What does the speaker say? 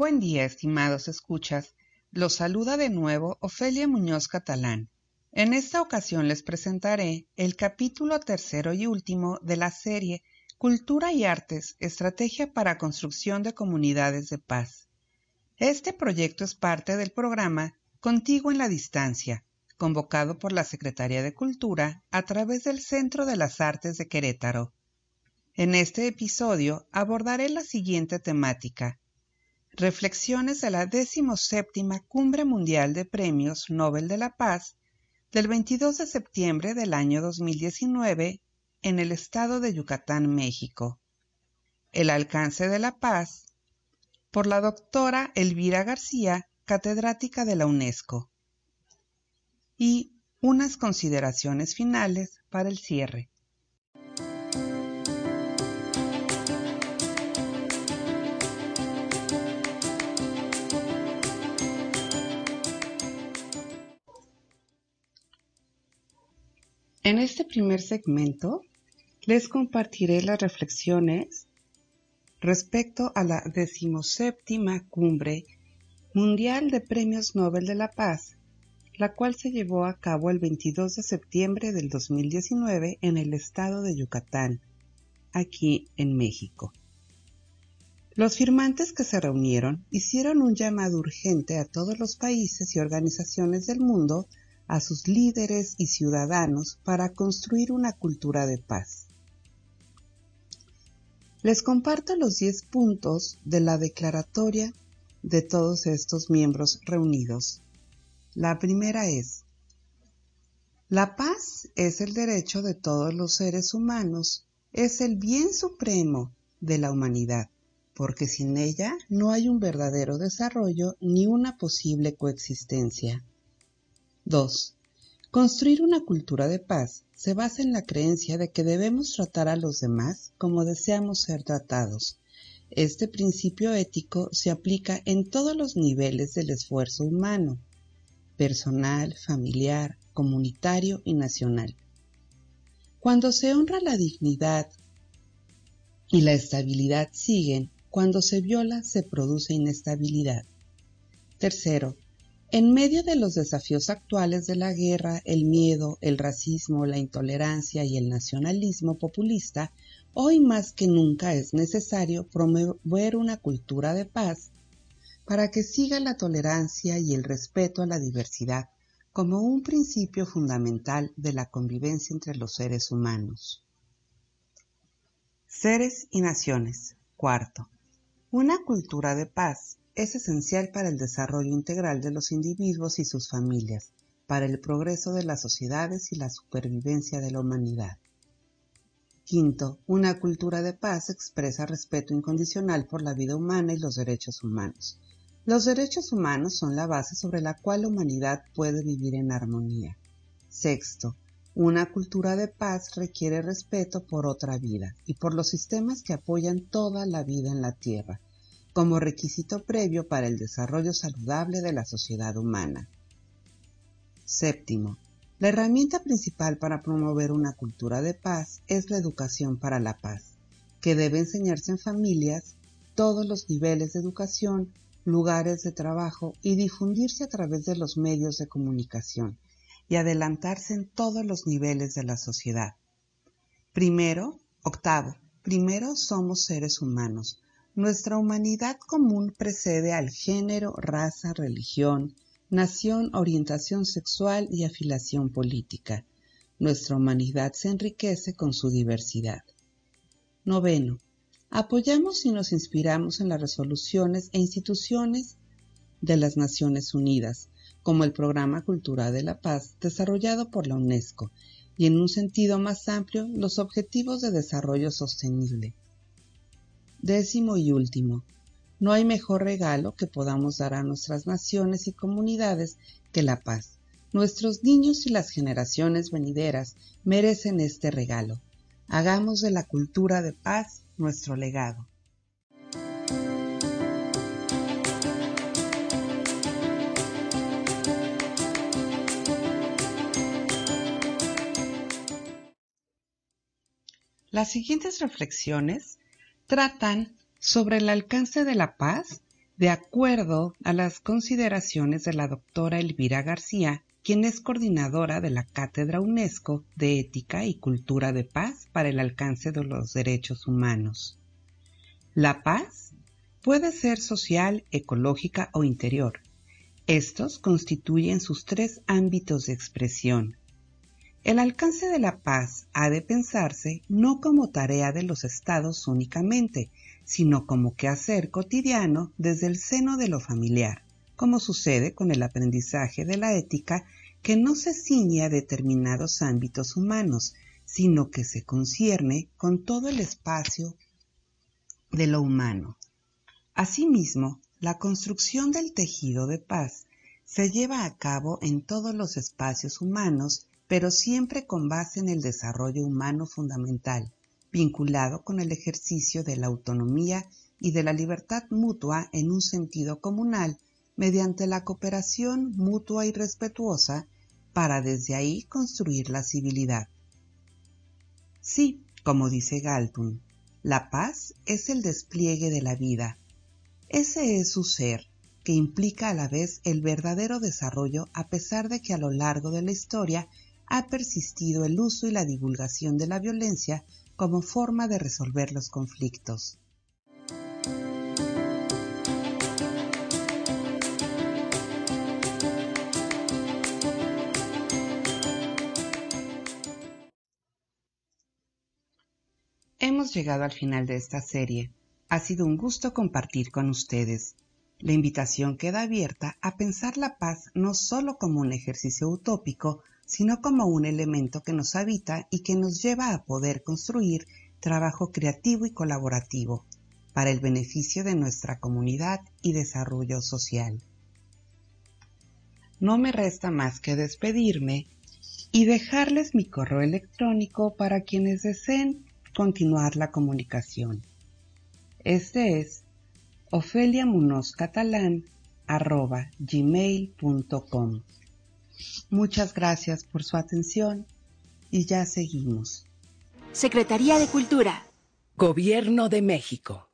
Buen día, estimados escuchas. Los saluda de nuevo Ofelia Muñoz Catalán. En esta ocasión les presentaré el capítulo tercero y último de la serie Cultura y Artes, Estrategia para Construcción de Comunidades de Paz. Este proyecto es parte del programa Contigo en la Distancia, convocado por la Secretaría de Cultura a través del Centro de las Artes de Querétaro. En este episodio abordaré la siguiente temática. Reflexiones de la 17 Cumbre Mundial de Premios Nobel de la Paz del 22 de septiembre del año 2019 en el estado de Yucatán, México. El alcance de la paz por la doctora Elvira García, catedrática de la UNESCO. Y unas consideraciones finales para el cierre. En este primer segmento les compartiré las reflexiones respecto a la decimoséptima cumbre mundial de premios Nobel de la Paz, la cual se llevó a cabo el 22 de septiembre del 2019 en el estado de Yucatán, aquí en México. Los firmantes que se reunieron hicieron un llamado urgente a todos los países y organizaciones del mundo a sus líderes y ciudadanos para construir una cultura de paz. Les comparto los 10 puntos de la declaratoria de todos estos miembros reunidos. La primera es, la paz es el derecho de todos los seres humanos, es el bien supremo de la humanidad, porque sin ella no hay un verdadero desarrollo ni una posible coexistencia. 2. Construir una cultura de paz se basa en la creencia de que debemos tratar a los demás como deseamos ser tratados. Este principio ético se aplica en todos los niveles del esfuerzo humano, personal, familiar, comunitario y nacional. Cuando se honra la dignidad y la estabilidad siguen, cuando se viola se produce inestabilidad. Tercero, en medio de los desafíos actuales de la guerra, el miedo, el racismo, la intolerancia y el nacionalismo populista, hoy más que nunca es necesario promover una cultura de paz para que siga la tolerancia y el respeto a la diversidad como un principio fundamental de la convivencia entre los seres humanos. Seres y naciones. Cuarto. Una cultura de paz es esencial para el desarrollo integral de los individuos y sus familias, para el progreso de las sociedades y la supervivencia de la humanidad. Quinto, una cultura de paz expresa respeto incondicional por la vida humana y los derechos humanos. Los derechos humanos son la base sobre la cual la humanidad puede vivir en armonía. Sexto, una cultura de paz requiere respeto por otra vida y por los sistemas que apoyan toda la vida en la Tierra, como requisito previo para el desarrollo saludable de la sociedad humana. Séptimo, la herramienta principal para promover una cultura de paz es la educación para la paz, que debe enseñarse en familias, todos los niveles de educación, lugares de trabajo y difundirse a través de los medios de comunicación y adelantarse en todos los niveles de la sociedad. Primero, octavo, primero somos seres humanos, nuestra humanidad común precede al género, raza, religión, nación, orientación sexual y afiliación política. Nuestra humanidad se enriquece con su diversidad. Noveno. Apoyamos y nos inspiramos en las resoluciones e instituciones de las Naciones Unidas, como el Programa Cultural de la Paz desarrollado por la UNESCO, y en un sentido más amplio los Objetivos de Desarrollo Sostenible, Décimo y último, no hay mejor regalo que podamos dar a nuestras naciones y comunidades que la paz. Nuestros niños y las generaciones venideras merecen este regalo. Hagamos de la cultura de paz nuestro legado. Las siguientes reflexiones tratan sobre el alcance de la paz de acuerdo a las consideraciones de la doctora Elvira García, quien es coordinadora de la Cátedra UNESCO de Ética y Cultura de Paz para el alcance de los derechos humanos. La paz puede ser social, ecológica o interior. Estos constituyen sus tres ámbitos de expresión. El alcance de la paz ha de pensarse no como tarea de los estados únicamente, sino como quehacer cotidiano desde el seno de lo familiar, como sucede con el aprendizaje de la ética que no se ciñe a determinados ámbitos humanos, sino que se concierne con todo el espacio de lo humano. Asimismo, la construcción del tejido de paz se lleva a cabo en todos los espacios humanos, pero siempre con base en el desarrollo humano fundamental, vinculado con el ejercicio de la autonomía y de la libertad mutua en un sentido comunal mediante la cooperación mutua y respetuosa para desde ahí construir la civilidad. Sí, como dice Galton, la paz es el despliegue de la vida. Ese es su ser, que implica a la vez el verdadero desarrollo a pesar de que a lo largo de la historia ha persistido el uso y la divulgación de la violencia como forma de resolver los conflictos. Hemos llegado al final de esta serie. Ha sido un gusto compartir con ustedes. La invitación queda abierta a pensar la paz no solo como un ejercicio utópico, sino como un elemento que nos habita y que nos lleva a poder construir trabajo creativo y colaborativo para el beneficio de nuestra comunidad y desarrollo social. No me resta más que despedirme y dejarles mi correo electrónico para quienes deseen continuar la comunicación. Este es ofeliamunozcatalán.gmail.com Muchas gracias por su atención y ya seguimos. Secretaría de Cultura. Gobierno de México.